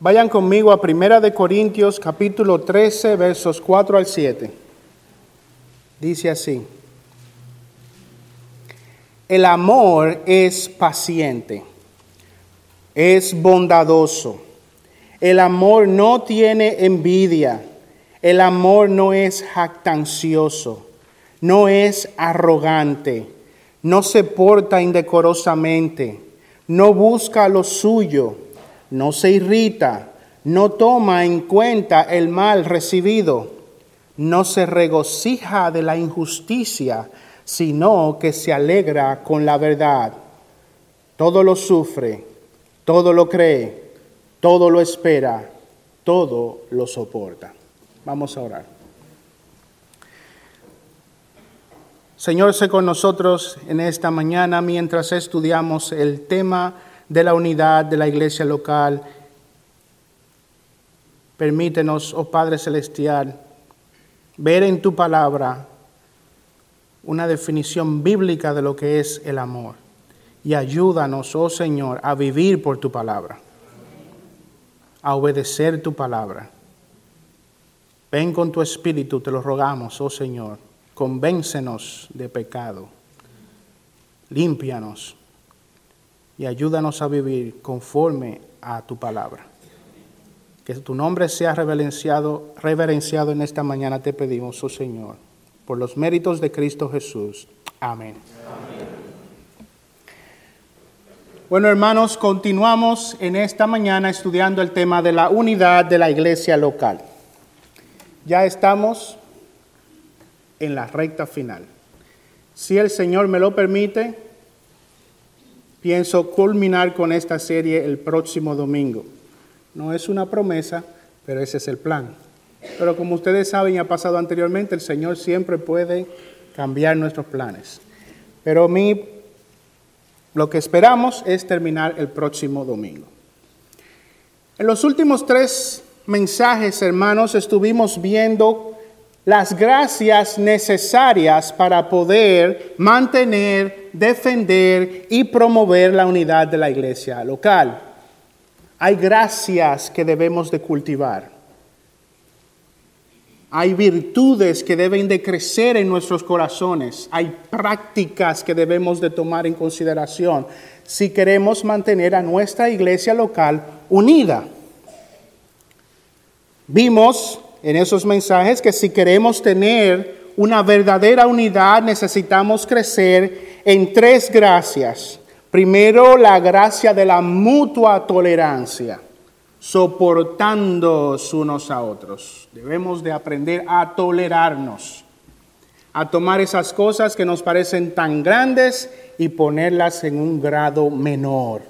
Vayan conmigo a Primera de Corintios capítulo 13 versos 4 al 7. Dice así: El amor es paciente, es bondadoso. El amor no tiene envidia. El amor no es jactancioso, no es arrogante, no se porta indecorosamente, no busca lo suyo no se irrita, no toma en cuenta el mal recibido, no se regocija de la injusticia, sino que se alegra con la verdad. Todo lo sufre, todo lo cree, todo lo espera, todo lo soporta. Vamos a orar. Señor, sé con nosotros en esta mañana mientras estudiamos el tema de la unidad de la iglesia local. Permítenos, oh Padre Celestial, ver en tu palabra una definición bíblica de lo que es el amor. Y ayúdanos, oh Señor, a vivir por tu palabra, a obedecer tu palabra. Ven con tu espíritu, te lo rogamos, oh Señor. Convéncenos de pecado. Límpianos y ayúdanos a vivir conforme a tu palabra. Que tu nombre sea reverenciado, reverenciado en esta mañana, te pedimos, oh Señor, por los méritos de Cristo Jesús. Amén. Bueno, hermanos, continuamos en esta mañana estudiando el tema de la unidad de la iglesia local. Ya estamos en la recta final. Si el Señor me lo permite, pienso culminar con esta serie el próximo domingo. No es una promesa, pero ese es el plan. Pero como ustedes saben y ha pasado anteriormente, el Señor siempre puede cambiar nuestros planes. Pero mí, lo que esperamos es terminar el próximo domingo. En los últimos tres mensajes, hermanos, estuvimos viendo las gracias necesarias para poder mantener, defender y promover la unidad de la iglesia local. Hay gracias que debemos de cultivar. Hay virtudes que deben de crecer en nuestros corazones. Hay prácticas que debemos de tomar en consideración si queremos mantener a nuestra iglesia local unida. Vimos en esos mensajes que si queremos tener una verdadera unidad necesitamos crecer en tres gracias. Primero, la gracia de la mutua tolerancia, soportando unos a otros. Debemos de aprender a tolerarnos, a tomar esas cosas que nos parecen tan grandes y ponerlas en un grado menor.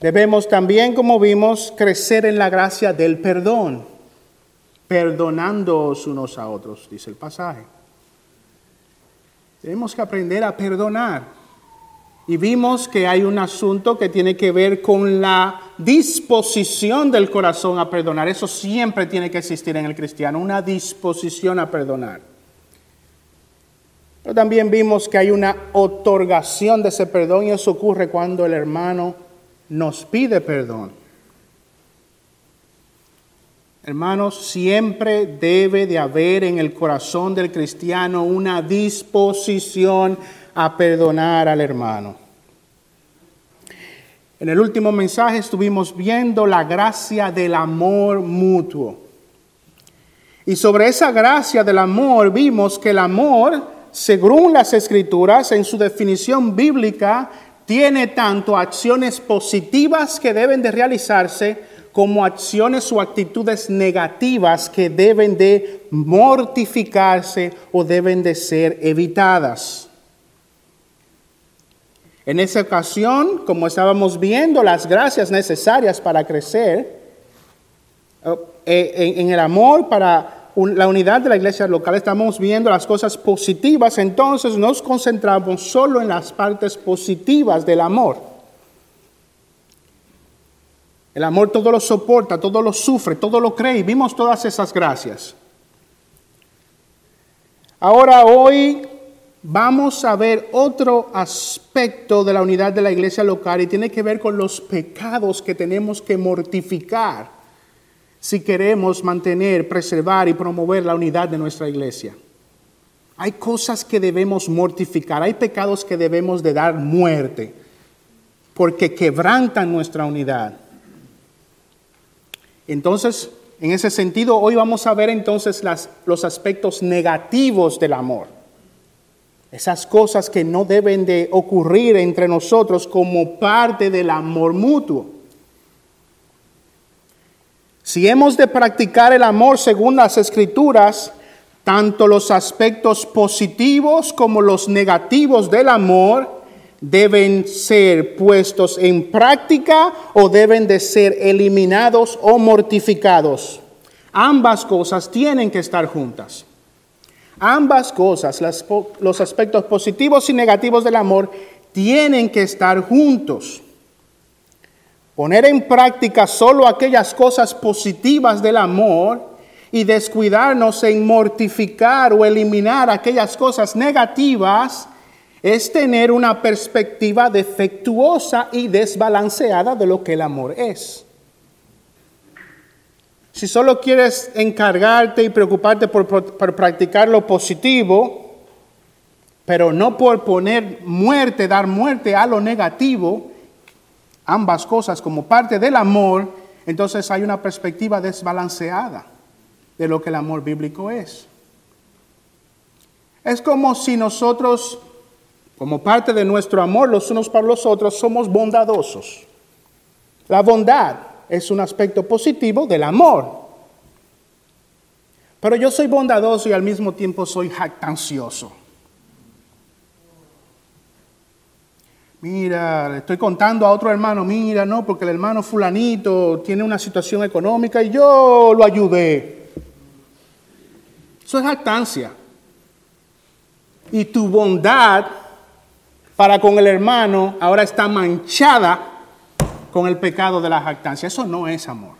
Debemos también, como vimos, crecer en la gracia del perdón perdonándoos unos a otros, dice el pasaje. Tenemos que aprender a perdonar. Y vimos que hay un asunto que tiene que ver con la disposición del corazón a perdonar. Eso siempre tiene que existir en el cristiano, una disposición a perdonar. Pero también vimos que hay una otorgación de ese perdón y eso ocurre cuando el hermano nos pide perdón. Hermanos, siempre debe de haber en el corazón del cristiano una disposición a perdonar al hermano. En el último mensaje estuvimos viendo la gracia del amor mutuo. Y sobre esa gracia del amor vimos que el amor, según las escrituras, en su definición bíblica, tiene tanto acciones positivas que deben de realizarse como acciones o actitudes negativas que deben de mortificarse o deben de ser evitadas. En esa ocasión, como estábamos viendo, las gracias necesarias para crecer eh, en el amor, para la unidad de la iglesia local, estamos viendo las cosas positivas, entonces nos concentramos solo en las partes positivas del amor. El amor todo lo soporta, todo lo sufre, todo lo cree. Y vimos todas esas gracias. Ahora hoy vamos a ver otro aspecto de la unidad de la iglesia local y tiene que ver con los pecados que tenemos que mortificar si queremos mantener, preservar y promover la unidad de nuestra iglesia. Hay cosas que debemos mortificar, hay pecados que debemos de dar muerte, porque quebrantan nuestra unidad. Entonces, en ese sentido, hoy vamos a ver entonces los aspectos negativos del amor esas cosas que no deben de ocurrir entre nosotros como parte del amor mutuo. Si hemos de practicar el amor según las escrituras, tanto los aspectos positivos como los negativos del amor deben ser puestos en práctica o deben de ser eliminados o mortificados. Ambas cosas tienen que estar juntas. Ambas cosas, los aspectos positivos y negativos del amor, tienen que estar juntos. Poner en práctica solo aquellas cosas positivas del amor y descuidarnos en mortificar o eliminar aquellas cosas negativas es tener una perspectiva defectuosa y desbalanceada de lo que el amor es. Si solo quieres encargarte y preocuparte por, practicar lo positivo, pero no por poner muerte, dar muerte a lo negativo, ambas cosas como parte del amor, entonces hay una perspectiva desbalanceada de lo que el amor bíblico es. Es como si nosotros, como parte de nuestro amor los unos para los otros, somos bondadosos. La bondad es un aspecto positivo del amor. Pero yo soy bondadoso y al mismo tiempo soy jactancioso. Mira, le estoy contando a otro hermano, mira, no, porque el hermano fulanito tiene una situación económica y yo lo ayudé. Eso es jactancia. Y tu bondad para con el hermano ahora está manchada con el pecado de la jactancia. Eso no es amor.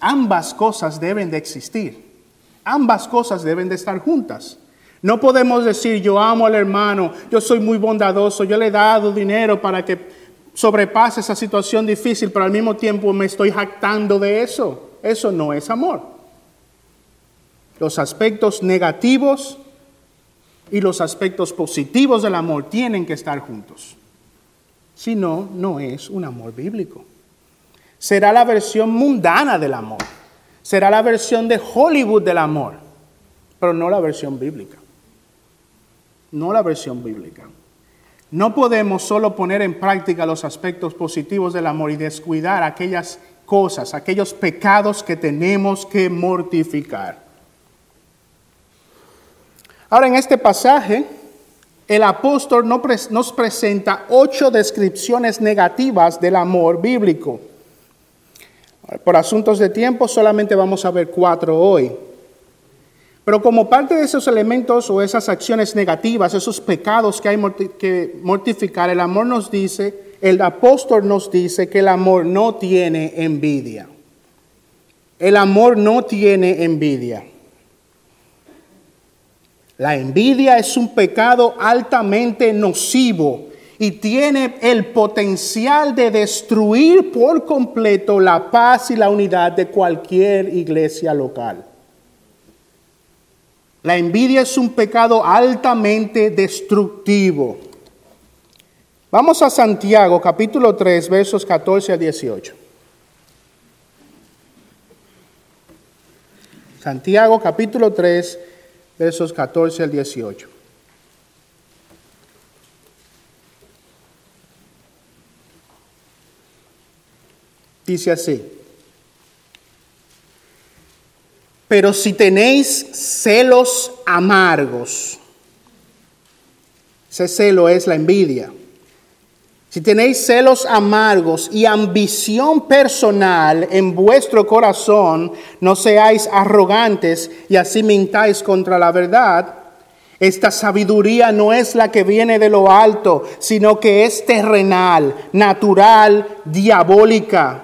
Ambas cosas deben de existir. Ambas cosas deben de estar juntas. No podemos decir yo amo al hermano, yo soy muy bondadoso, yo le he dado dinero para que sobrepase esa situación difícil, pero al mismo tiempo me estoy jactando de eso. Eso no es amor. Los aspectos negativos y los aspectos positivos del amor tienen que estar juntos. Si no, no es un amor bíblico. Será la versión mundana del amor. Será la versión de Hollywood del amor, pero no la versión bíblica. No la versión bíblica. No podemos solo poner en práctica los aspectos positivos del amor y descuidar aquellas cosas, aquellos pecados que tenemos que mortificar. Ahora en este pasaje el apóstol nos presenta ocho descripciones negativas del amor bíblico. Por asuntos de tiempo solamente vamos a ver cuatro hoy. Pero como parte de esos elementos o esas acciones negativas, esos pecados que hay que mortificar, el amor nos dice, el apóstol nos dice que el amor no tiene envidia. El amor no tiene envidia. La envidia es un pecado altamente nocivo y tiene el potencial de destruir por completo la paz y la unidad de cualquier iglesia local. La envidia es un pecado altamente destructivo. Vamos a Santiago capítulo 3 versos 14 a 18. Santiago capítulo 3 versos 14 al 18. Dice así, pero si tenéis celos amargos, ese celo es la envidia, si tenéis celos amargos y ambición personal en vuestro corazón, no seáis arrogantes y así mintáis contra la verdad. Esta sabiduría no es la que viene de lo alto, sino que es terrenal, natural, diabólica.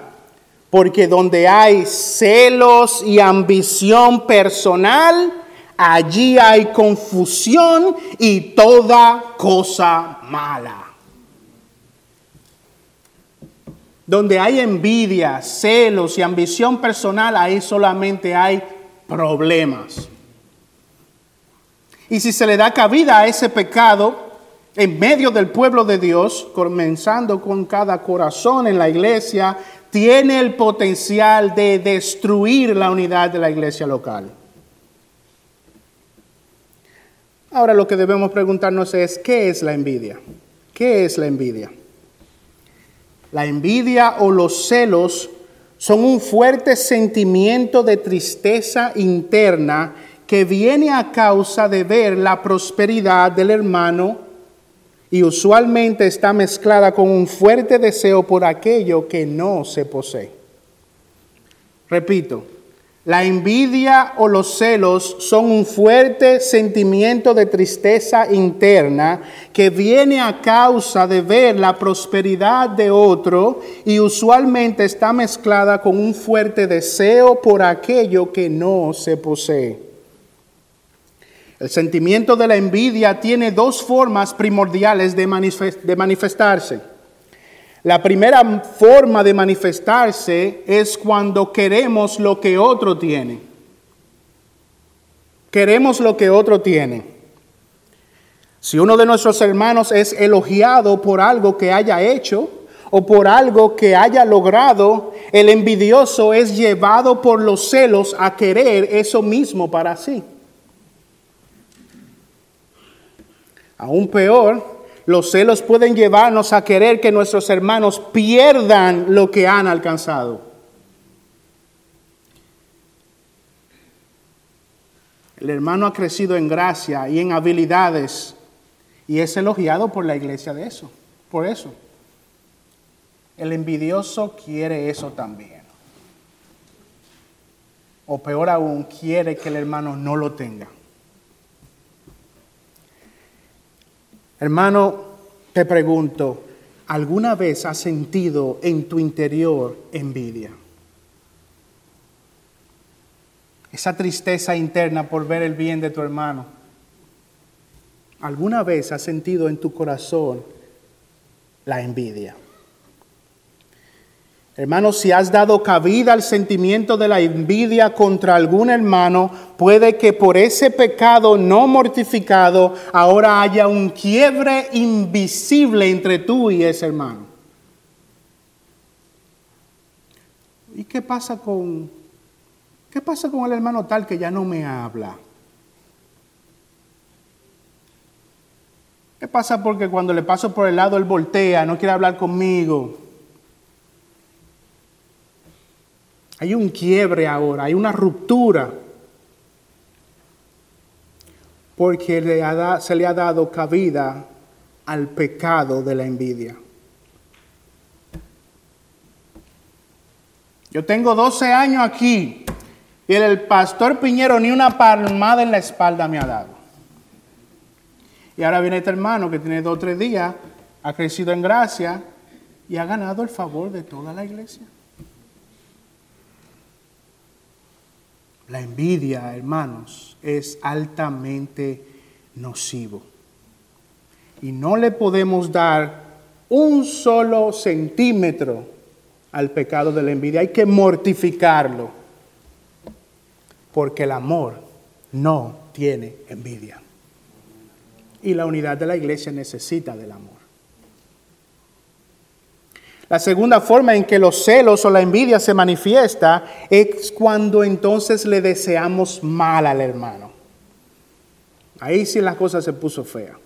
Porque donde hay celos y ambición personal, Allí hay confusión y toda cosa mala. Donde hay envidia, celos y ambición personal, ahí solamente hay problemas. Y si se le da cabida a ese pecado en medio del pueblo de Dios, comenzando con cada corazón en la iglesia, tiene el potencial de destruir la unidad de la iglesia local. Ahora lo que debemos preguntarnos es, ¿qué es la envidia? ¿Qué es la envidia? La envidia o los celos son un fuerte sentimiento de tristeza interna que viene a causa de ver la prosperidad del hermano y usualmente está mezclada con un fuerte deseo por aquello que no se posee. Repito, la envidia o los celos son un fuerte sentimiento de tristeza interna que viene a causa de ver la prosperidad de otro y usualmente está mezclada con un fuerte deseo por aquello que no se posee. El sentimiento de la envidia tiene dos formas primordiales de, manifestarse. La primera forma de manifestarse es cuando queremos lo que otro tiene. Queremos lo que otro tiene. Si uno de nuestros hermanos es elogiado por algo que haya hecho o por algo que haya logrado, el envidioso es llevado por los celos a querer eso mismo para sí. Aún peor, los celos pueden llevarnos a querer que nuestros hermanos pierdan lo que han alcanzado. El hermano ha crecido en gracia y en habilidades y es elogiado por la iglesia de eso, por eso. El envidioso quiere eso también. O peor aún, quiere que el hermano no lo tenga. Hermano, te pregunto, ¿alguna vez has sentido en tu interior envidia? Esa tristeza interna por ver el bien de tu hermano. ¿Alguna vez has sentido en tu corazón la envidia? Hermanos, si has dado cabida al sentimiento de la envidia contra algún hermano, puede que por ese pecado no mortificado ahora haya un quiebre invisible entre tú y ese hermano. ¿Y qué pasa con qué pasa con el hermano tal que ya no me habla? ¿Qué pasa porque cuando le paso por el lado él voltea, no quiere hablar conmigo? Hay un quiebre ahora, hay una ruptura, porque se le ha dado cabida al pecado de la envidia. Yo tengo 12 años aquí y el pastor Piñero ni una palmada en la espalda me ha dado. Y ahora viene este hermano que tiene dos o tres días, ha crecido en gracia y ha ganado el favor de toda la iglesia. La envidia, hermanos, es altamente nocivo. Y no le podemos dar un solo centímetro al pecado de la envidia. Hay que mortificarlo. Porque el amor no tiene envidia. Y la unidad de la iglesia necesita del amor. La segunda forma en que los celos o la envidia se manifiesta es cuando entonces le deseamos mal al hermano. Ahí sí la cosa se puso fea.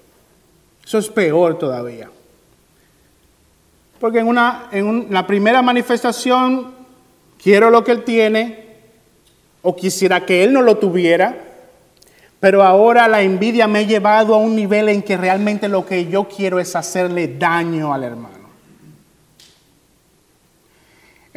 Eso es peor todavía. Porque en, una, en la primera manifestación quiero lo que él tiene o quisiera que él no lo tuviera, pero ahora la envidia me ha llevado a un nivel en que realmente lo que yo quiero es hacerle daño al hermano.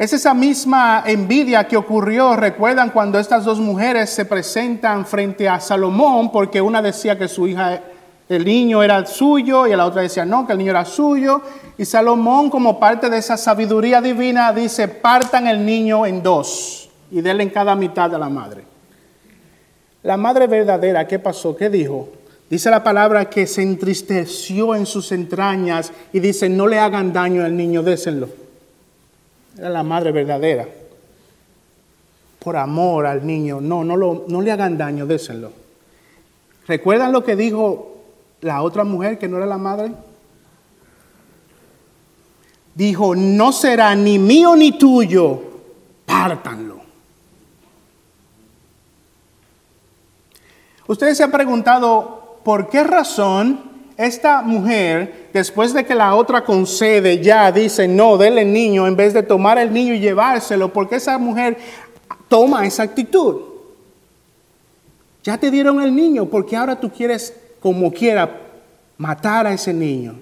Es esa misma envidia que ocurrió, recuerdan cuando estas dos mujeres se presentan frente a Salomón, porque una decía que su hija, el niño era suyo, y la otra decía no, que el niño era suyo. Y Salomón, como parte de esa sabiduría divina, dice, partan el niño en dos y denle en cada mitad a la madre. La madre verdadera, ¿qué pasó? ¿Qué dijo? Dice la palabra que se entristeció en sus entrañas y dice, no le hagan daño al niño, désenlo. Era la madre verdadera. Por amor al niño, no, no, lo, no le hagan daño, désenlo. ¿Recuerdan lo que dijo la otra mujer que no era la madre? Dijo, no será ni mío ni tuyo, pártanlo. Ustedes se han preguntado por qué razón esta mujer, después de que la otra concede, ya dice, no, déle el niño, en vez de tomar el niño y llevárselo, ¿por qué esa mujer toma esa actitud? Ya te dieron el niño, porque ahora tú quieres, como quiera, matar a ese niño.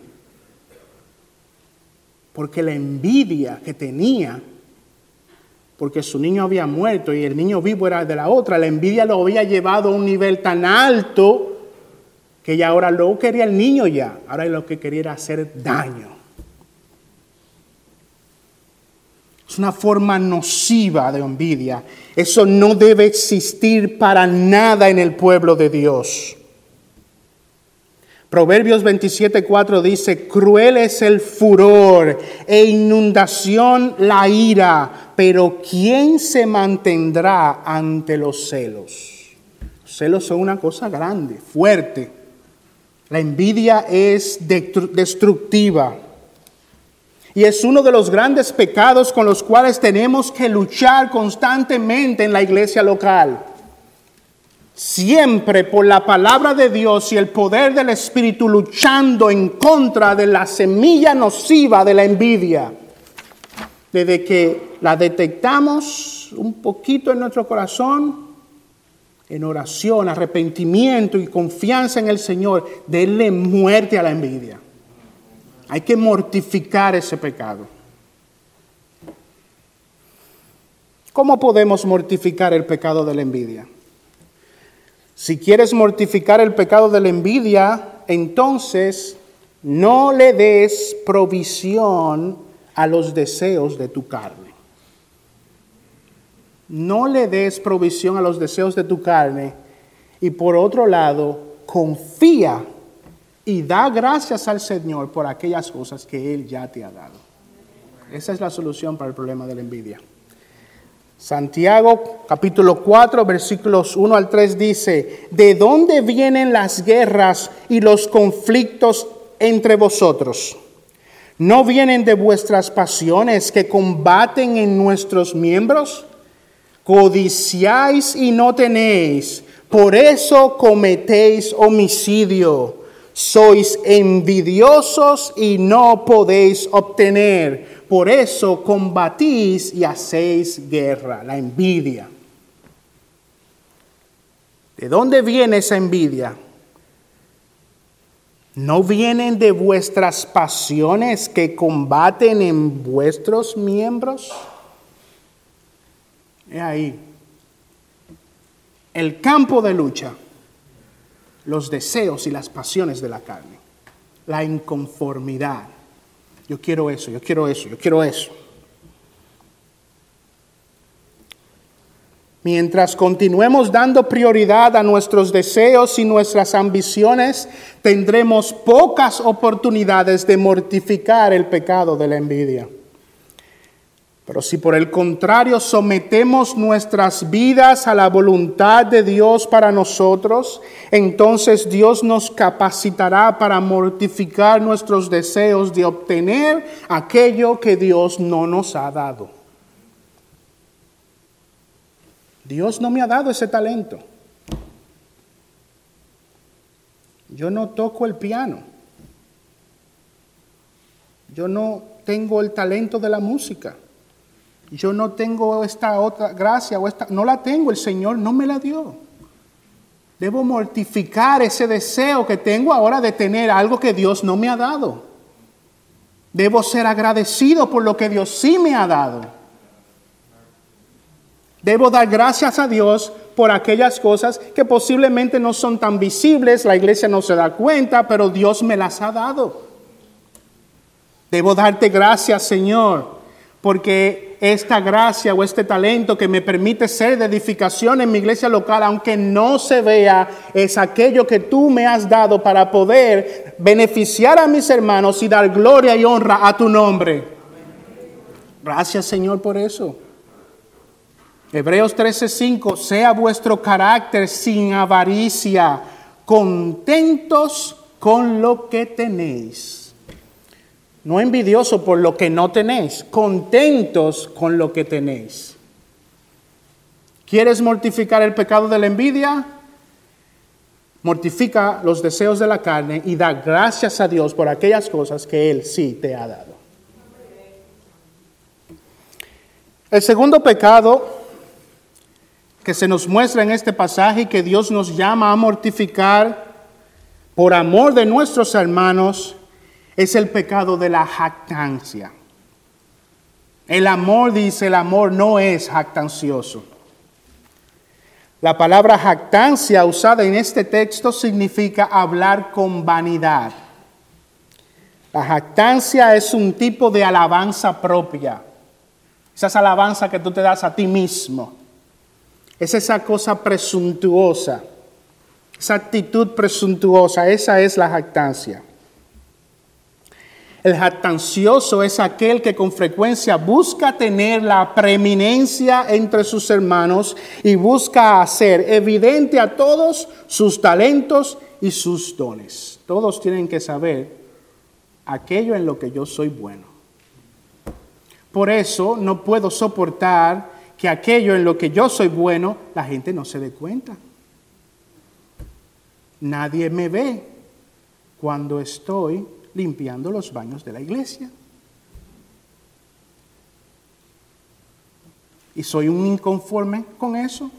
Porque la envidia que tenía, porque su niño había muerto y el niño vivo era de la otra, la envidia lo había llevado a un nivel tan alto que ya ahora no quería el niño ya, ahora lo que quería era hacer daño. Es una forma nociva de envidia. Eso no debe existir para nada en el pueblo de Dios. Proverbios 27:4 dice, cruel es el furor e inundación la ira, pero ¿quién se mantendrá ante los celos? Los celos son una cosa grande, fuerte. La envidia es destructiva. Y es uno de los grandes pecados con los cuales tenemos que luchar constantemente en la iglesia local. Siempre por la palabra de Dios y el poder del Espíritu luchando en contra de la semilla nociva de la envidia. Desde que la detectamos un poquito en nuestro corazón, en oración, arrepentimiento y confianza en el Señor, denle muerte a la envidia. Hay que mortificar ese pecado. ¿Cómo podemos mortificar el pecado de la envidia? Si quieres mortificar el pecado de la envidia, entonces no le des provisión a los deseos de tu carne. No le des provisión a los deseos de tu carne y por otro lado, confía y da gracias al Señor por aquellas cosas que Él ya te ha dado. Esa es la solución para el problema de la envidia. Santiago capítulo 4 versículos 1 al 3 dice, ¿de dónde vienen las guerras y los conflictos entre vosotros? ¿No vienen de vuestras pasiones que combaten en nuestros miembros? Codiciáis y no tenéis, por eso cometéis homicidio sois envidiosos y no podéis obtener. Por eso combatís y hacéis guerra, la envidia. ¿De dónde viene esa envidia? ¿No vienen de vuestras pasiones que combaten en vuestros miembros? He ahí. El campo de lucha los deseos y las pasiones de la carne, la inconformidad. Yo quiero eso, yo quiero eso, yo quiero eso. Mientras continuemos dando prioridad a nuestros deseos y nuestras ambiciones, tendremos pocas oportunidades de mortificar el pecado de la envidia. Pero si por el contrario sometemos nuestras vidas a la voluntad de Dios para nosotros, entonces Dios nos capacitará para mortificar nuestros deseos de obtener aquello que Dios no nos ha dado. Dios no me ha dado ese talento. Yo no toco el piano. Yo no tengo el talento de la música yo no tengo esta otra gracia o esta, no la tengo, el Señor no me la dio. Debo mortificar ese deseo que tengo ahora de tener algo que Dios no me ha dado. Debo ser agradecido por lo que Dios sí me ha dado. Debo dar gracias a Dios por aquellas cosas que posiblemente no son tan visibles, la iglesia no se da cuenta, pero Dios me las ha dado. Debo darte gracias, Señor, porque esta gracia o este talento que me permite ser de edificación en mi iglesia local, aunque no se vea, es aquello que tú me has dado para poder beneficiar a mis hermanos y dar gloria y honra a tu nombre. Gracias Señor por eso. Hebreos 13:5, sea vuestro carácter sin avaricia, contentos con lo que tenéis. No envidioso por lo que no tenéis, contentos con lo que tenéis. ¿Quieres mortificar el pecado de la envidia? Mortifica los deseos de la carne y da gracias a Dios por aquellas cosas que Él sí te ha dado. El segundo pecado que se nos muestra en este pasaje que Dios nos llama a mortificar por amor de nuestros hermanos es el pecado de la jactancia. El amor, dice, el amor no es jactancioso. La palabra jactancia usada en este texto significa hablar con vanidad. La jactancia es un tipo de alabanza propia. Esa es alabanza que tú te das a ti mismo. Es esa cosa presuntuosa, esa actitud presuntuosa, esa es la jactancia. El jactancioso es aquel que con frecuencia busca tener la preeminencia entre sus hermanos y busca hacer evidente a todos sus talentos y sus dones. Todos tienen que saber aquello en lo que yo soy bueno. Por eso no puedo soportar que aquello en lo que yo soy bueno, la gente no se dé cuenta. Nadie me ve cuando estoy limpiando los baños de la iglesia. Y soy un inconforme con eso,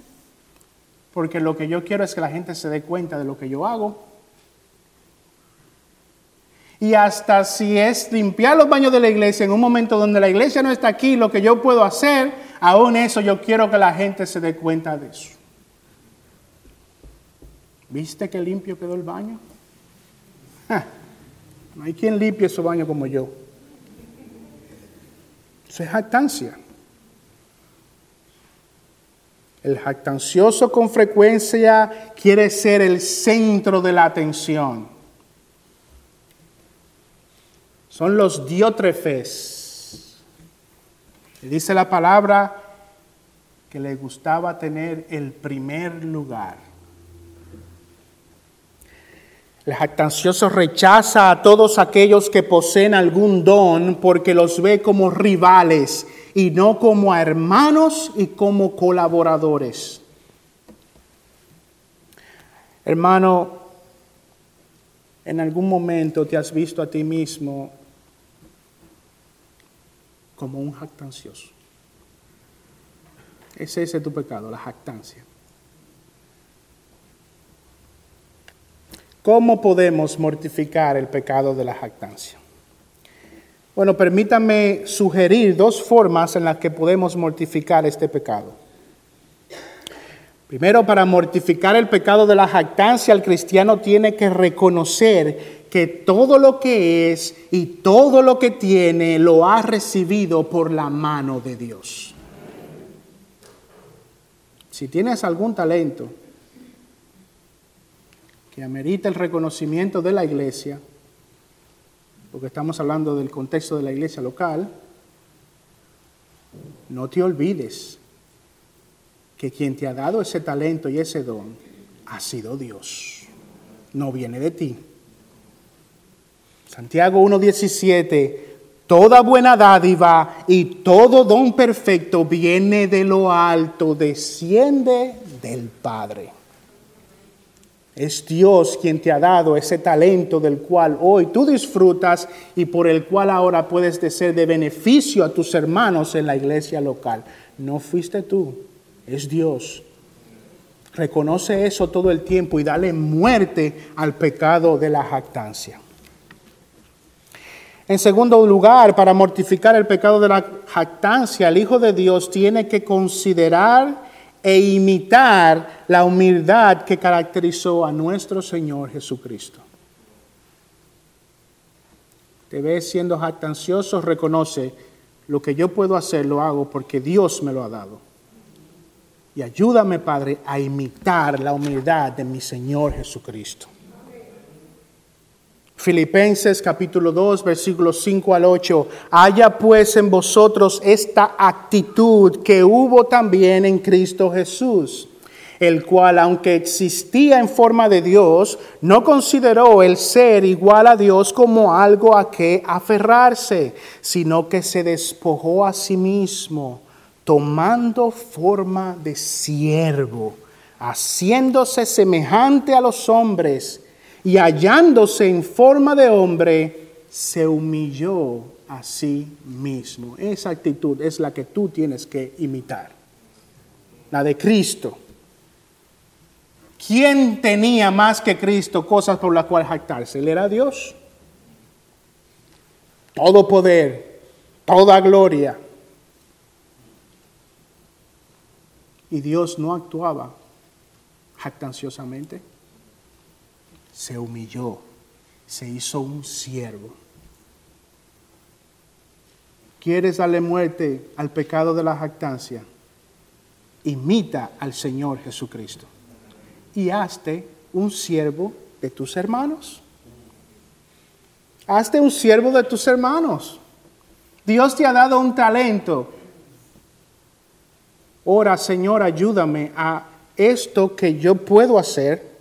porque lo que yo quiero es que la gente se dé cuenta de lo que yo hago. Y hasta si es limpiar los baños de la iglesia en un momento donde la iglesia no está aquí, lo que yo puedo hacer Aún eso yo quiero que la gente se dé cuenta de eso. ¿Viste qué limpio quedó el baño? No hay quien limpie su baño como yo. Eso es jactancia. El jactancioso con frecuencia quiere ser el centro de la atención. Son los diótrefes dice la palabra que le gustaba tener el primer lugar. El jactancioso rechaza a todos aquellos que poseen algún don porque los ve como rivales y no como hermanos y como colaboradores. Hermano, en algún momento te has visto a ti mismo como un jactancioso. Ese es tu pecado, la jactancia. ¿Cómo podemos mortificar el pecado de la jactancia? Bueno, permítanme sugerir dos formas en las que podemos mortificar este pecado. Primero, para mortificar el pecado de la jactancia, el cristiano tiene que reconocer que todo lo que es y todo lo que tiene lo ha recibido por la mano de Dios. Si tienes algún talento que amerita el reconocimiento de la iglesia, porque estamos hablando del contexto de la iglesia local, no te olvides que quien te ha dado ese talento y ese don ha sido Dios, no viene de ti. Santiago 1.17, toda buena dádiva y todo don perfecto viene de lo alto, desciende del Padre. Es Dios quien te ha dado ese talento del cual hoy tú disfrutas y por el cual ahora puedes ser de beneficio a tus hermanos en la iglesia local. No fuiste tú, es Dios. Reconoce eso todo el tiempo y dale muerte al pecado de la jactancia. En segundo lugar, para mortificar el pecado de la jactancia, el Hijo de Dios tiene que considerar e imitar la humildad que caracterizó a nuestro Señor Jesucristo. Te ves siendo jactancioso, reconoce, Lo que yo puedo hacer lo hago porque Dios me lo ha dado. Y ayúdame, Padre, a imitar la humildad de mi Señor Jesucristo. Filipenses capítulo 2, versículos 5 al 8. Haya pues en vosotros esta actitud que hubo también en Cristo Jesús, el cual, aunque existía en forma de Dios, no consideró el ser igual a Dios como algo a que aferrarse, sino que se despojó a sí mismo, tomando forma de siervo, haciéndose semejante a los hombres y hallándose en forma de hombre, se humilló a sí mismo. Esa actitud es la que tú tienes que imitar, la de Cristo. ¿Quién tenía más que Cristo cosas por las cuales jactarse? Él era Dios. Todo poder, toda gloria. Y Dios no actuaba jactanciosamente se humilló, se hizo un siervo. ¿Quieres darle muerte al pecado de la jactancia? Imita al Señor Jesucristo y hazte un siervo de tus hermanos. Hazte un siervo de tus hermanos. Dios te ha dado un talento. Ora, Señor, ayúdame a esto que yo puedo hacer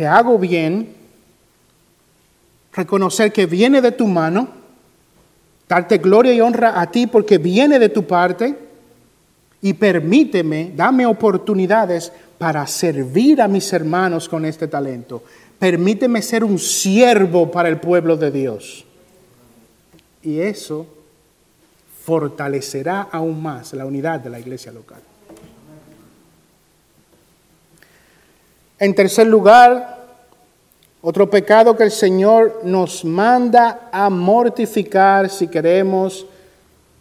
que hago bien, reconocer que viene de tu mano, darte gloria y honra a ti porque viene de tu parte y permíteme, dame oportunidades para servir a mis hermanos con este talento. Permíteme ser un siervo para el pueblo de Dios. Y eso fortalecerá aún más la unidad de la iglesia local. En tercer lugar, otro pecado que el Señor nos manda a mortificar si queremos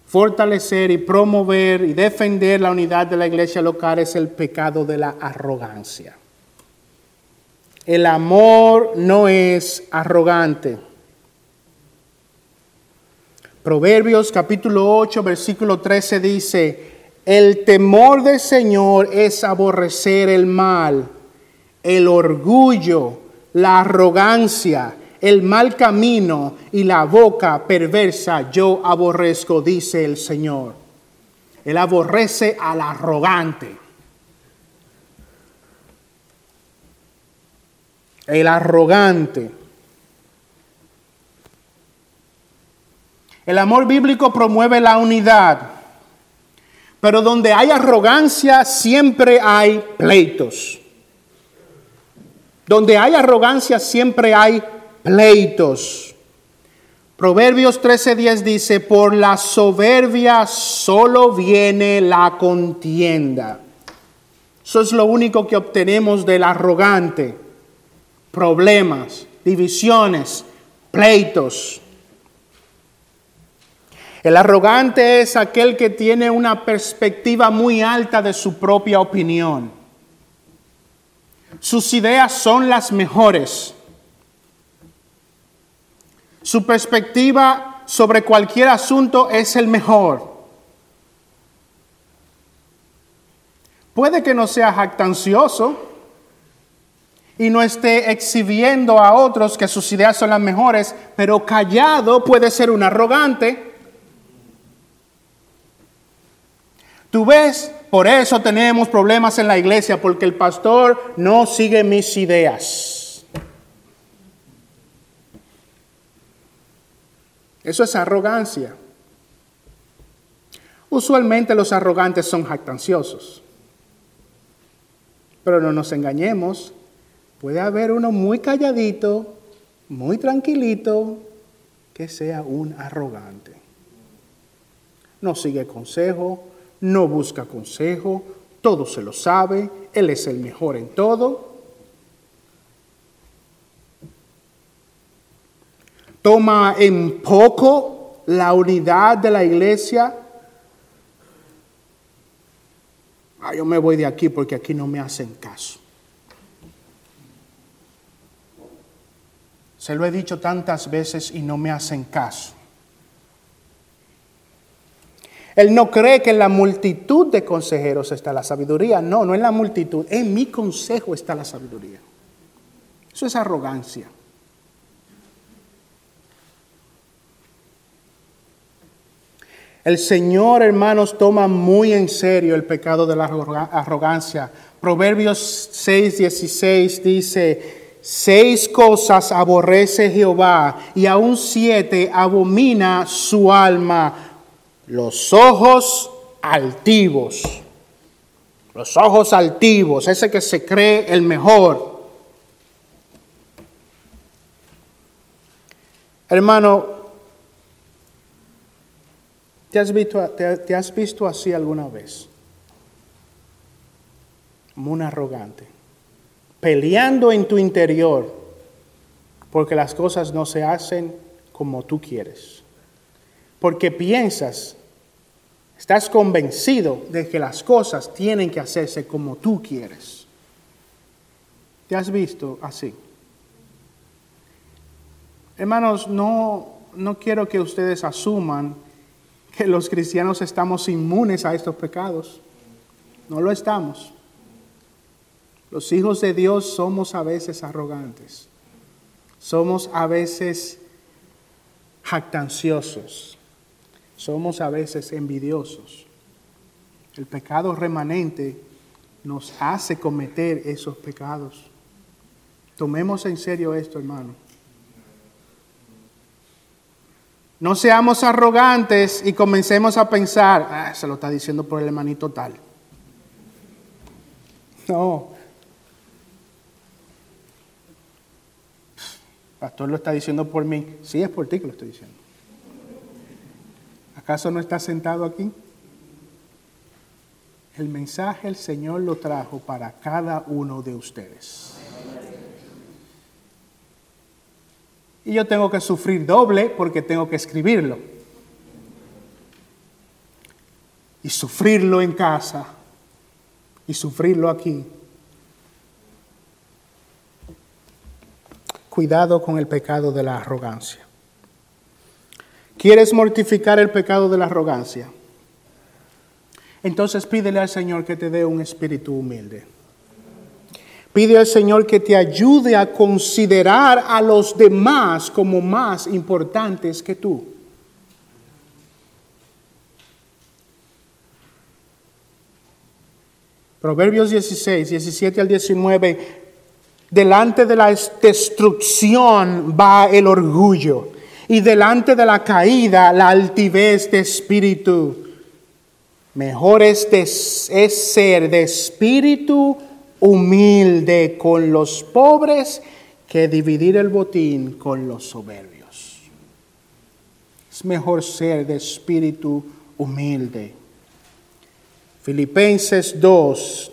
fortalecer y promover y defender la unidad de la iglesia local es el pecado de la arrogancia. El amor no es arrogante. Proverbios capítulo 8, versículo 13 dice, el temor del Señor es aborrecer el mal el orgullo, la arrogancia, el mal camino y la boca perversa yo aborrezco, dice el Señor. Él aborrece al arrogante. El arrogante. El amor bíblico promueve la unidad, pero donde hay arrogancia siempre hay pleitos. Donde hay arrogancia siempre hay pleitos. Proverbios 13:10 dice, por la soberbia solo viene la contienda. Eso es lo único que obtenemos del arrogante. Problemas, divisiones, pleitos. El arrogante es aquel que tiene una perspectiva muy alta de su propia opinión. Sus ideas son las mejores. Su perspectiva sobre cualquier asunto es el mejor. Puede que no sea jactancioso y no esté exhibiendo a otros que sus ideas son las mejores, pero callado puede ser un arrogante. Tú ves por eso tenemos problemas en la iglesia, porque el pastor no sigue mis ideas. Eso es arrogancia. Usualmente los arrogantes son jactanciosos. Pero no nos engañemos, puede haber uno muy calladito, muy tranquilito, que sea un arrogante. No sigue consejo, no busca consejo, todo se lo sabe, Él es el mejor en todo. Toma en poco la unidad de la iglesia. Ah, yo me voy de aquí porque aquí no me hacen caso. Se lo he dicho tantas veces y no me hacen caso. Él no cree que en la multitud de consejeros está la sabiduría. No, no en la multitud. En mi consejo está la sabiduría. Eso es arrogancia. El Señor, hermanos, toma muy en serio el pecado de la arrogancia. Proverbios 6:16 dice, seis cosas aborrece Jehová y aún siete abomina su alma. Los ojos altivos. Los ojos altivos, ese que se cree el mejor. Hermano, ¿Te has visto, te, has visto así alguna vez? Como un arrogante. Peleando en tu interior porque las cosas no se hacen como tú quieres. Porque piensas, estás convencido de que las cosas tienen que hacerse como tú quieres. ¿Te has visto así? Hermanos, no, no quiero que ustedes asuman que los cristianos estamos inmunes a estos pecados. No lo estamos. Los hijos de Dios somos a veces arrogantes. Somos a veces jactanciosos. Somos a veces envidiosos. El pecado remanente nos hace cometer esos pecados. Tomemos en serio esto, hermano. No seamos arrogantes y comencemos a pensar, ah, se lo está diciendo por el hermanito tal. No. Pastor lo está diciendo por mí. Sí, es por ti que lo estoy diciendo. ¿Acaso no está sentado aquí? El mensaje el Señor lo trajo para cada uno de ustedes. Y yo tengo que sufrir doble porque tengo que escribirlo. Y sufrirlo en casa. Y sufrirlo aquí. Cuidado con el pecado de la arrogancia. ¿Quieres mortificar el pecado de la arrogancia? Entonces pídele al Señor que te dé un espíritu humilde. Pide al Señor que te ayude a considerar a los demás como más importantes que tú. Proverbios 16, 17 al 19. Delante de la destrucción va el orgullo y delante de la caída la altivez de espíritu. Mejor es, es ser de espíritu humilde con los pobres que dividir el botín con los soberbios. Es mejor ser de espíritu humilde. Filipenses 2,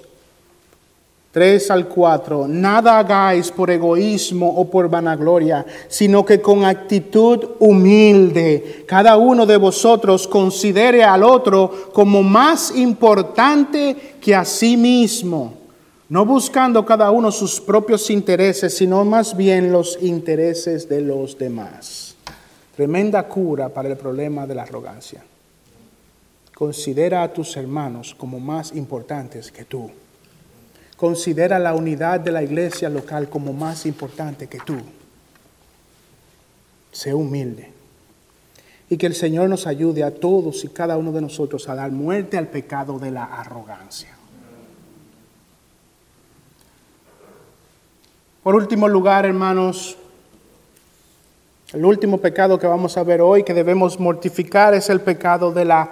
3 al 4, nada hagáis por egoísmo o por vanagloria, sino que con actitud humilde cada uno de vosotros considere al otro como más importante que a sí mismo no buscando cada uno sus propios intereses, sino más bien los intereses de los demás. Tremenda cura para el problema de la arrogancia. Considera a tus hermanos como más importantes que tú. Considera la unidad de la iglesia local como más importante que tú. Sé humilde. Y que el Señor nos ayude a todos y cada uno de nosotros a dar muerte al pecado de la arrogancia. Por último lugar, hermanos, el último pecado que vamos a ver hoy que debemos mortificar es el pecado de la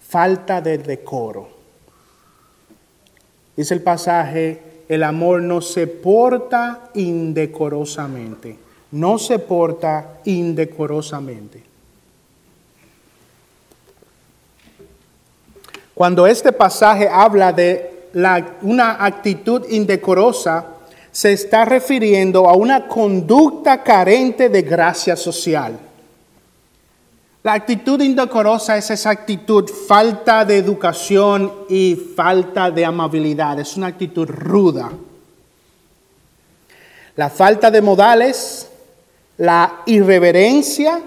falta de decoro. Dice el pasaje, el amor no se porta indecorosamente, no se porta indecorosamente. Cuando este pasaje habla de una actitud indecorosa se está refiriendo a una conducta carente de gracia social. La actitud indecorosa es esa actitud falta de educación y falta de amabilidad, es una actitud ruda. La falta de modales, la irreverencia,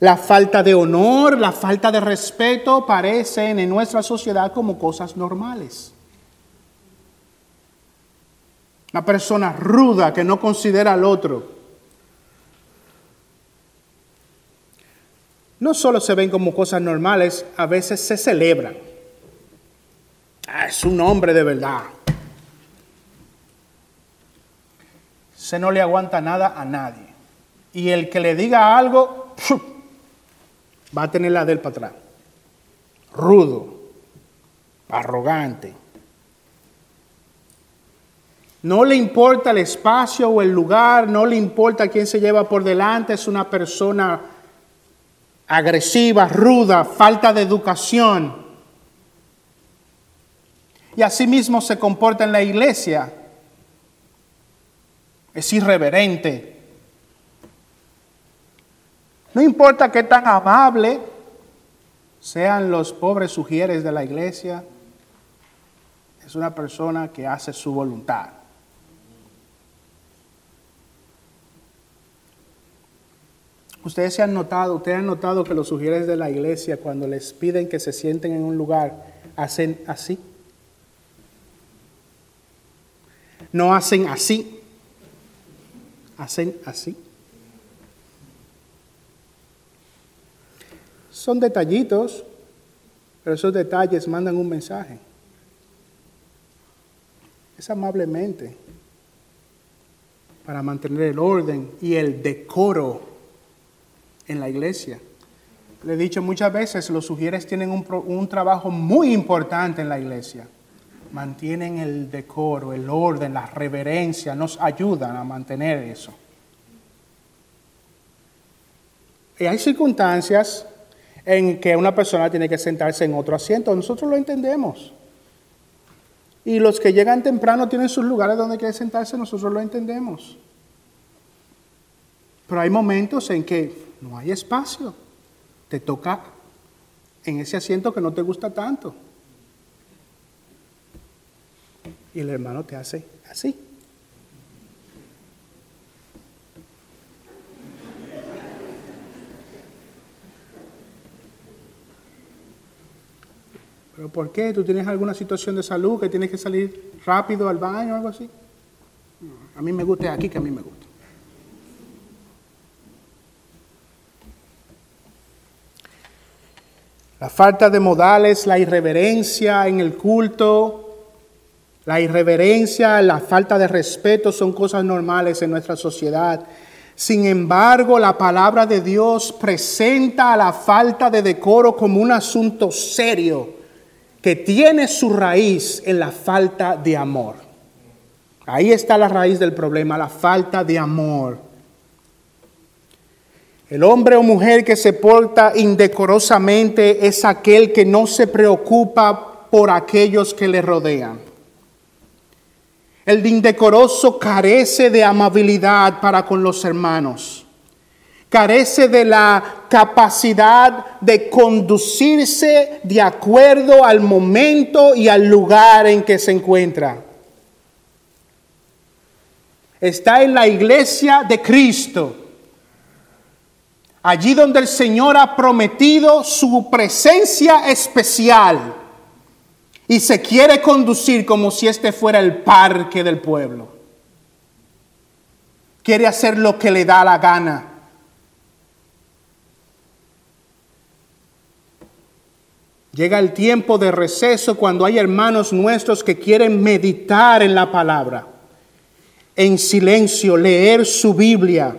La falta de honor, la falta de respeto parecen en nuestra sociedad como cosas normales. Una persona ruda que no considera al otro. No solo se ven como cosas normales, a veces se celebran. Ah, es un hombre de verdad. Se no le aguanta nada a nadie. Y el que le diga algo, va a tener la del para atrás. Rudo, arrogante. No le importa el espacio o el lugar, no le importa quién se lleva por delante, es una persona agresiva, ruda, falta de educación. Y asimismo se comporta en la iglesia. Es irreverente. No importa qué tan amable sean los pobres sugieres de la iglesia, es una persona que hace su voluntad. Ustedes se han notado, ustedes han notado que los sugieres de la iglesia cuando les piden que se sienten en un lugar, hacen así. No hacen así, hacen así. Son detallitos, pero esos detalles mandan un mensaje. Es amablemente para mantener el orden y el decoro en la iglesia. Le he dicho muchas veces, los sugieres tienen un, un, trabajo muy importante en la iglesia. Mantienen el decoro, el orden, la reverencia, nos ayudan a mantener eso. Y hay circunstancias en que una persona tiene que sentarse en otro asiento. Nosotros lo entendemos. Y los que llegan temprano tienen sus lugares donde quieren sentarse, nosotros lo entendemos. Pero hay momentos en que no hay espacio. Te toca en ese asiento que no te gusta tanto. Y el hermano te hace así. ¿Pero por qué? ¿Tú tienes alguna situación de salud que tienes que salir rápido al baño o algo así? A mí me gusta aquí que a mí me gusta. La falta de modales, la irreverencia en el culto, la irreverencia, la falta de respeto son cosas normales en nuestra sociedad. Sin embargo, la palabra de Dios presenta a la falta de decoro como un asunto serio que tiene su raíz en la falta de amor. Ahí está la raíz del problema, la falta de amor. El hombre o mujer que se porta indecorosamente es aquel que no se preocupa por aquellos que le rodean. El indecoroso carece de amabilidad para con los hermanos. Carece de la capacidad de conducirse de acuerdo al momento y al lugar en que se encuentra. Está en la iglesia de Cristo allí donde el Señor ha prometido su presencia especial y se quiere conducir como si este fuera el parque del pueblo. Quiere hacer lo que le da la gana. Llega el tiempo de receso cuando hay hermanos nuestros que quieren meditar en la palabra, en silencio, leer su Biblia,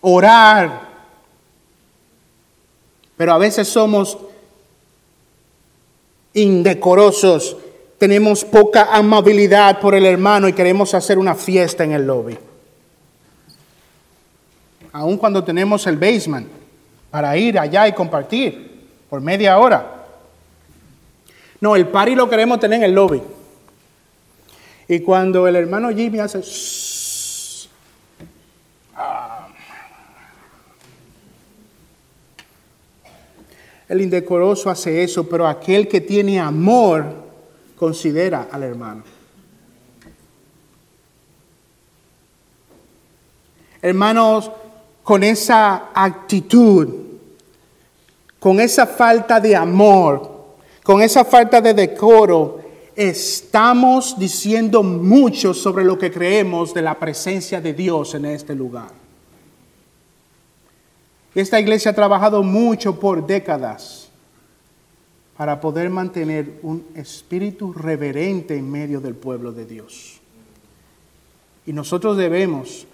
orar, pero a veces somos indecorosos, tenemos poca amabilidad por el hermano y queremos hacer una fiesta en el lobby. Aun cuando tenemos el basement para ir allá y compartir por media hora. No, el party lo queremos tener en el lobby. Y cuando el hermano Jimmy hace... El indecoroso hace eso, pero aquel que tiene amor considera al hermano. Hermanos, con esa actitud, con esa falta de amor, con esa falta de decoro, estamos diciendo mucho sobre lo que creemos de la presencia de Dios en este lugar. Esta iglesia ha trabajado mucho por décadas para poder mantener un espíritu reverente en medio del pueblo de Dios. Y nosotros debemos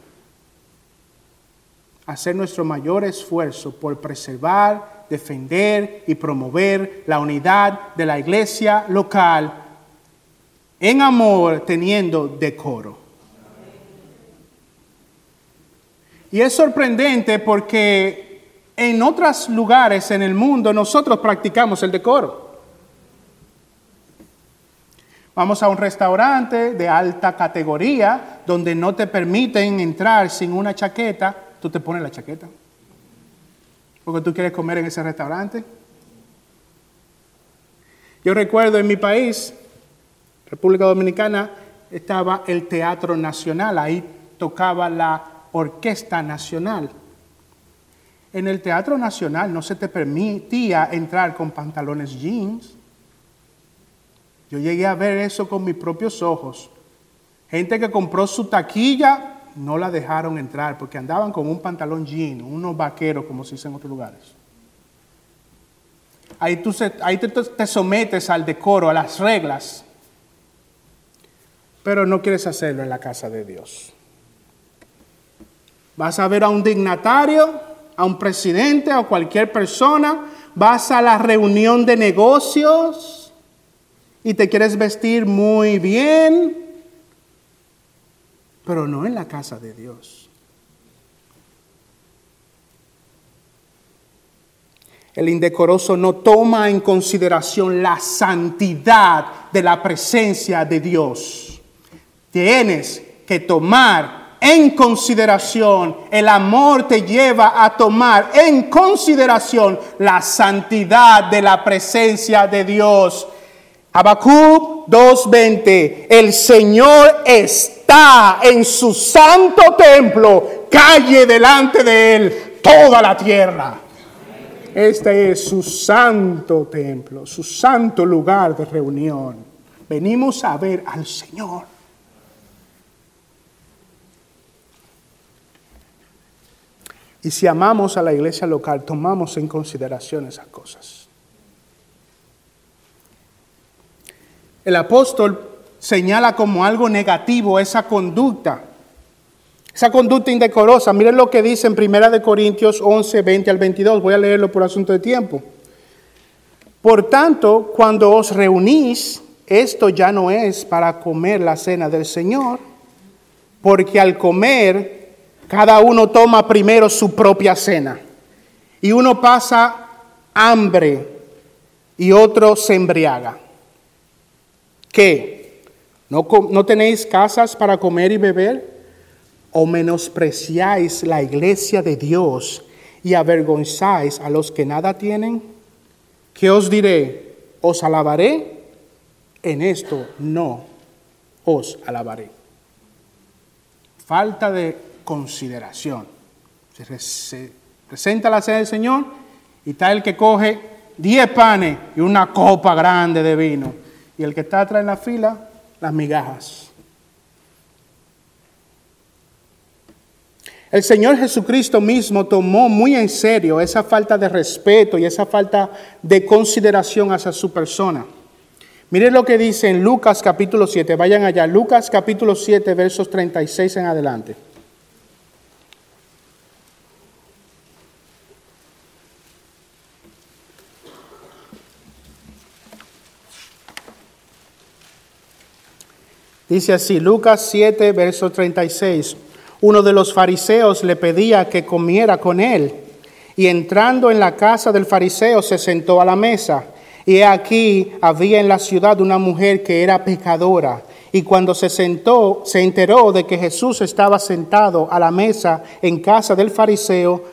hacer nuestro mayor esfuerzo por preservar, defender y promover la unidad de la iglesia local en amor, teniendo decoro. Y es sorprendente porque en otros lugares en el mundo nosotros practicamos el decoro. Vamos a un restaurante de alta categoría donde no te permiten entrar sin una chaqueta tú te pones la chaqueta. Porque tú quieres comer en ese restaurante. Yo recuerdo en mi país, República Dominicana, estaba el Teatro Nacional, ahí tocaba la Orquesta Nacional. En el Teatro Nacional no se te permitía entrar con pantalones jeans. Yo llegué a ver eso con mis propios ojos. Gente que compró su taquilla no la dejaron entrar porque andaban con un pantalón jean, unos vaqueros, como se dice en otros lugares. Ahí tú te sometes al decoro, a las reglas, pero no quieres hacerlo en la casa de Dios. Vas a ver a un dignatario, a un presidente, a cualquier persona, vas a la reunión de negocios y te quieres vestir muy bien, pero no en la casa de Dios. El indecoroso no toma en consideración la santidad de la presencia de Dios. Tienes que tomar en consideración, el amor te lleva a tomar en consideración la santidad de la presencia de Dios. Habacuc 2:20, el Señor es está en su santo templo, calle delante de él toda la tierra. Este es su santo templo, su santo lugar de reunión. Venimos a ver al Señor. Y si amamos a la iglesia local, tomamos en consideración esas cosas. El apóstol señala como algo negativo esa conducta, esa conducta indecorosa. Miren lo que dice en 1 Corintios 11, 20 al 22. Voy a leerlo por asunto de tiempo. Por tanto, cuando os reunís, esto ya no es para comer la cena del Señor, porque al comer, cada uno toma primero su propia cena. Y uno pasa hambre y otro se embriaga. ¿Qué? ¿No, tenéis casas para comer y beber? ¿O menospreciáis la iglesia de Dios y avergonzáis a los que nada tienen? ¿Qué os diré? ¿Os alabaré? En esto no os alabaré. Falta de consideración. Se, presenta la cena del Señor y está el que coge diez panes y una copa grande de vino. Y el que está atrás en la fila las migajas. El Señor Jesucristo mismo tomó muy en serio esa falta de respeto y esa falta de consideración hacia su persona. Miren lo que dice en Lucas capítulo 7, vayan allá, Lucas capítulo 7, versos 36 en adelante. Dice así, Lucas 7, verso 36. Uno de los fariseos le pedía que comiera con él. Y entrando en la casa del fariseo se sentó a la mesa. Y aquí había en la ciudad una mujer que era pecadora. Y cuando se sentó, se enteró de que Jesús estaba sentado a la mesa en casa del fariseo,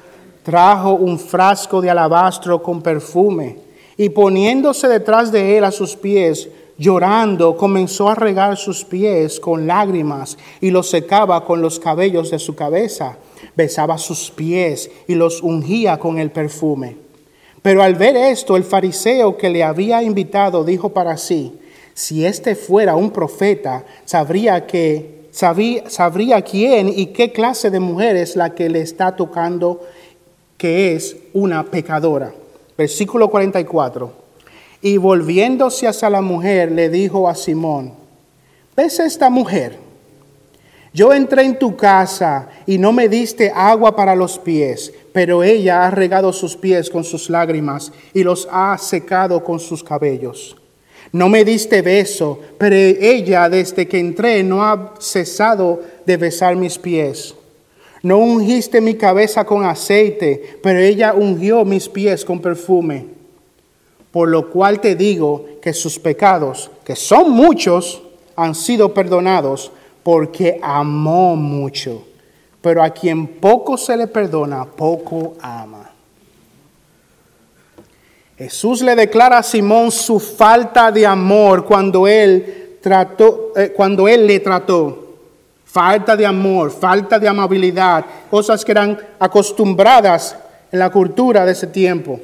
trajo un frasco de alabastro con perfume. Y poniéndose detrás de él a sus pies, Llorando, comenzó a regar sus pies con lágrimas y los secaba con los cabellos de su cabeza. besaba sus pies y los ungía con el perfume. Pero al ver esto, el fariseo que le había invitado dijo para sí, si este fuera un profeta, sabría que sabría, sabría quién y qué clase de mujer es la que le está tocando, que es una pecadora. Versículo 44. Y volviéndose hacia la mujer, le dijo a Simón, ¿ves esta mujer? Yo entré en tu casa y no me diste agua para los pies, pero ella ha regado sus pies con sus lágrimas y los ha secado con sus cabellos. No me diste beso, pero ella desde que entré no ha cesado de besar mis pies. No ungiste mi cabeza con aceite, pero ella ungió mis pies con perfume. Por lo cual te digo que sus pecados, que son muchos, han sido perdonados porque amó mucho. Pero a quien poco se le perdona, poco ama. Jesús le declara a Simón su falta de amor cuando él trató, eh, cuando él le trató. Falta de amor, falta de amabilidad, cosas que eran acostumbradas en la cultura de ese tiempo.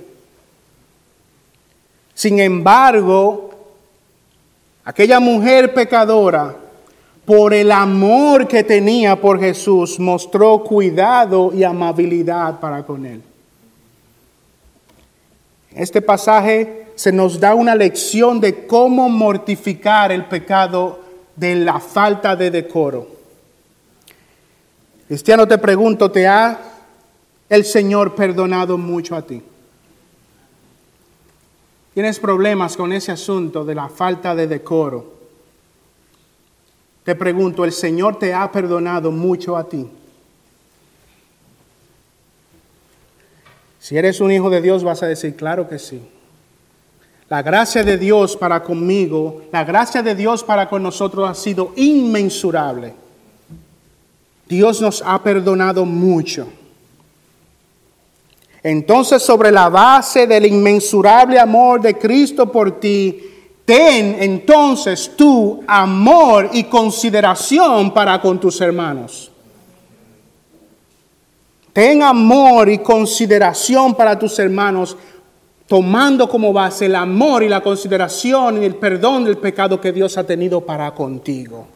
Sin embargo, aquella mujer pecadora por el amor que tenía por Jesús, mostró cuidado y amabilidad para con él. este pasaje se nos da una lección de cómo mortificar el pecado de la falta de decoro. Cristiano, te pregunto, ¿te ha el Señor perdonado mucho a ti? ¿Tienes problemas con ese asunto de la falta de decoro? Te pregunto, ¿el Señor te ha perdonado mucho a ti? Si eres un hijo de Dios vas a decir, claro que sí. La gracia de Dios para conmigo, la gracia de Dios para con nosotros ha sido inmensurable. Dios nos ha perdonado mucho. Entonces, sobre la base del inmensurable amor de Cristo por ti, Ten entonces tu amor y consideración para con tus hermanos. Ten amor y consideración para tus hermanos, tomando como base el amor y la consideración y el perdón del pecado que Dios ha tenido para contigo.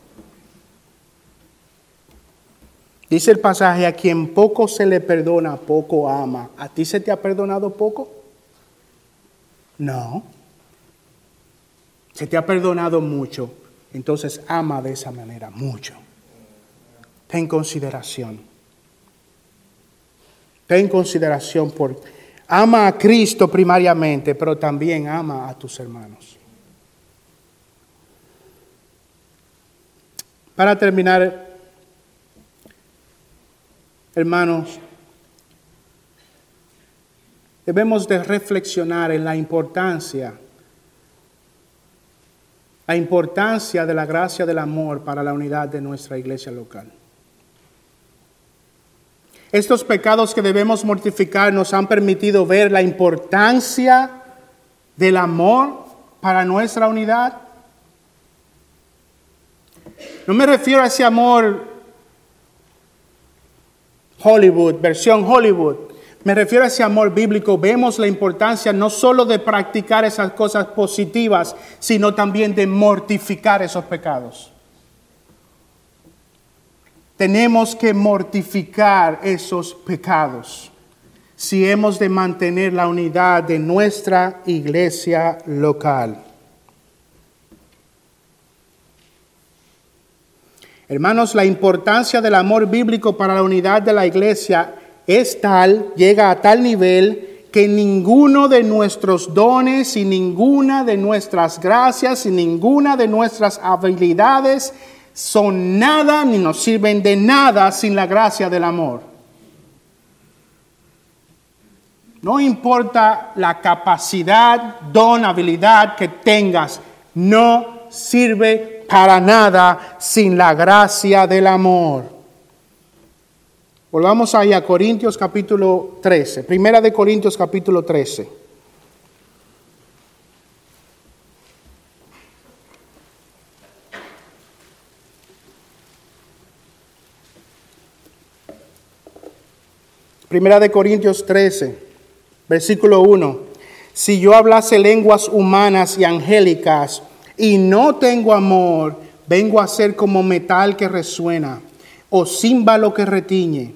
Dice el pasaje, a quien poco se le perdona, poco ama. ¿A ti se te ha perdonado poco? No se te ha perdonado mucho, entonces ama de esa manera mucho. Ten consideración. Ten consideración por... Ama a Cristo primariamente, pero también ama a tus hermanos. Para terminar, hermanos, debemos de reflexionar en la importancia la importancia de la gracia del amor para la unidad de nuestra iglesia local. Estos pecados que debemos mortificar nos han permitido ver la importancia del amor para nuestra unidad. No me refiero a ese amor Hollywood, versión Hollywood, me refiero a ese amor bíblico. Vemos la importancia no solo de practicar esas cosas positivas, sino también de mortificar esos pecados. Tenemos que mortificar esos pecados si hemos de mantener la unidad de nuestra iglesia local. Hermanos, la importancia del amor bíblico para la unidad de la iglesia es tal, llega a tal nivel que ninguno de nuestros dones y ninguna de nuestras gracias y ninguna de nuestras habilidades son nada ni nos sirven de nada sin la gracia del amor. No importa la capacidad, don, habilidad que tengas, no sirve para nada sin la gracia del amor. Volvamos ahí a Corintios capítulo 13, primera de Corintios capítulo 13. Primera de Corintios 13, versículo 1. Si yo hablase lenguas humanas y angélicas y no tengo amor, vengo a ser como metal que resuena o címbalo que retiñe.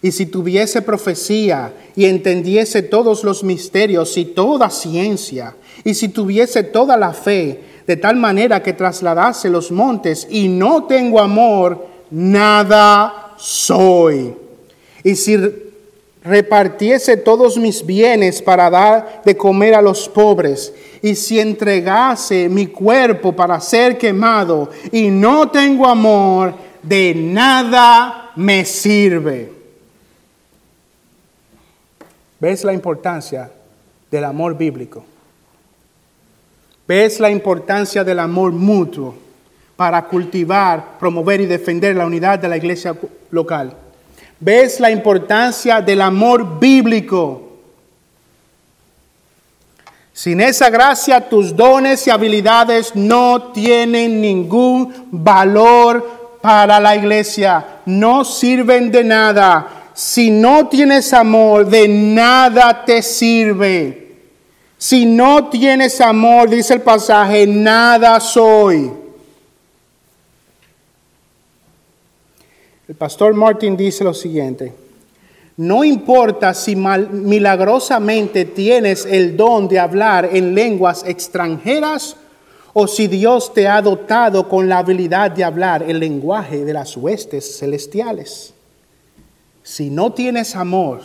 Y si tuviese profecía y entendiese todos los misterios y toda ciencia, y si tuviese toda la fe, de tal manera que trasladase los montes y no tengo amor, nada soy. Y si repartiese todos mis bienes para dar de comer a los pobres, y si entregase mi cuerpo para ser quemado y no tengo amor, de nada me sirve. ¿Ves la importancia del amor bíblico? ¿Ves la importancia del amor mutuo para cultivar, promover y defender la unidad de la iglesia local? ¿Ves la importancia del amor bíblico? Sin esa gracia, tus dones y habilidades no tienen ningún valor para la iglesia, no sirven de nada. Si no tienes amor, de nada te sirve. Si no tienes amor, dice el pasaje, nada soy. El pastor Martin dice lo siguiente, no importa si milagrosamente tienes el don de hablar en lenguas extranjeras o si Dios te ha dotado con la habilidad de hablar el lenguaje de las huestes celestiales. Si no tienes amor,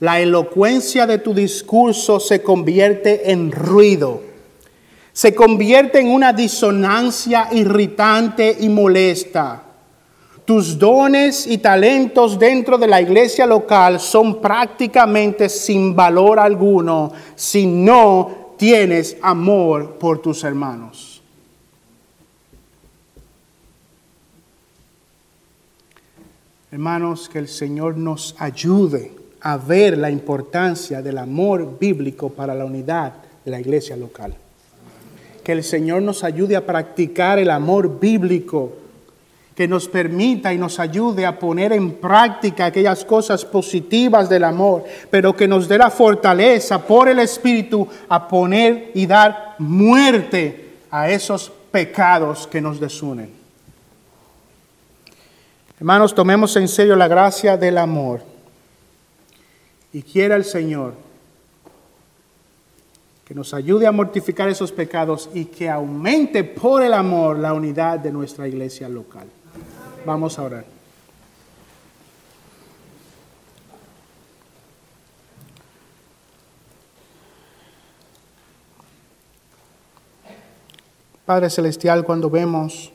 la elocuencia de tu discurso se convierte en ruido, se convierte en una disonancia irritante y molesta. Tus dones y talentos dentro de la iglesia local son prácticamente sin valor alguno si no tienes amor por tus hermanos. Hermanos, que el Señor nos ayude a ver la importancia del amor bíblico para la unidad de la iglesia local. Que el Señor nos ayude a practicar el amor bíblico, que nos permita y nos ayude a poner en práctica aquellas cosas positivas del amor, pero que nos dé la fortaleza por el Espíritu a poner y dar muerte a esos pecados que nos desunen. Hermanos, tomemos en serio la gracia del amor y quiera el Señor que nos ayude a mortificar esos pecados y que aumente por el amor la unidad de nuestra iglesia local. Vamos a orar. Padre Celestial, cuando vemos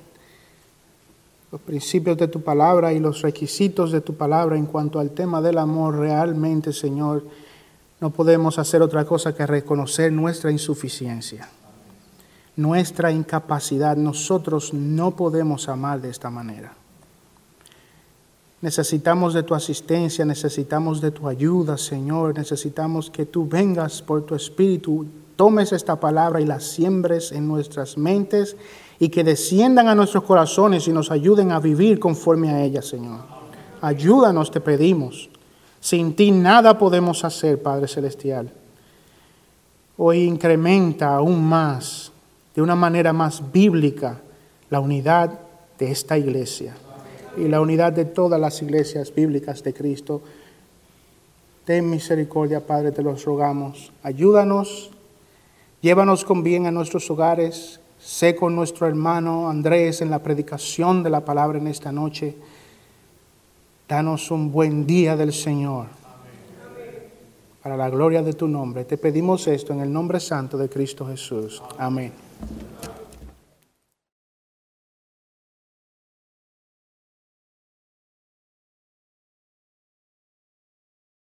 los principios de tu palabra y los requisitos de tu palabra en cuanto al tema del amor, realmente, Señor, no podemos hacer otra cosa que reconocer nuestra insuficiencia, nuestra incapacidad. Nosotros no podemos amar de esta manera. Necesitamos de tu asistencia, necesitamos de tu ayuda, Señor. Necesitamos que tú vengas por tu Espíritu, tomes esta palabra y la siembres en nuestras mentes y que desciendan a nuestros corazones y nos ayuden a vivir conforme a ella, Señor. Ayúdanos, te pedimos. Sin ti nada podemos hacer, Padre Celestial. Hoy incrementa aún más, de una manera más bíblica, la unidad de esta iglesia y la unidad de todas las iglesias bíblicas de Cristo. Ten misericordia, Padre, te los rogamos. Ayúdanos, llévanos con bien a nuestros hogares, Sé con nuestro hermano Andrés en la predicación de la palabra en esta noche. Danos un buen día del Señor. Para la gloria de tu nombre. Te pedimos esto en el nombre santo de Cristo Jesús. Amén.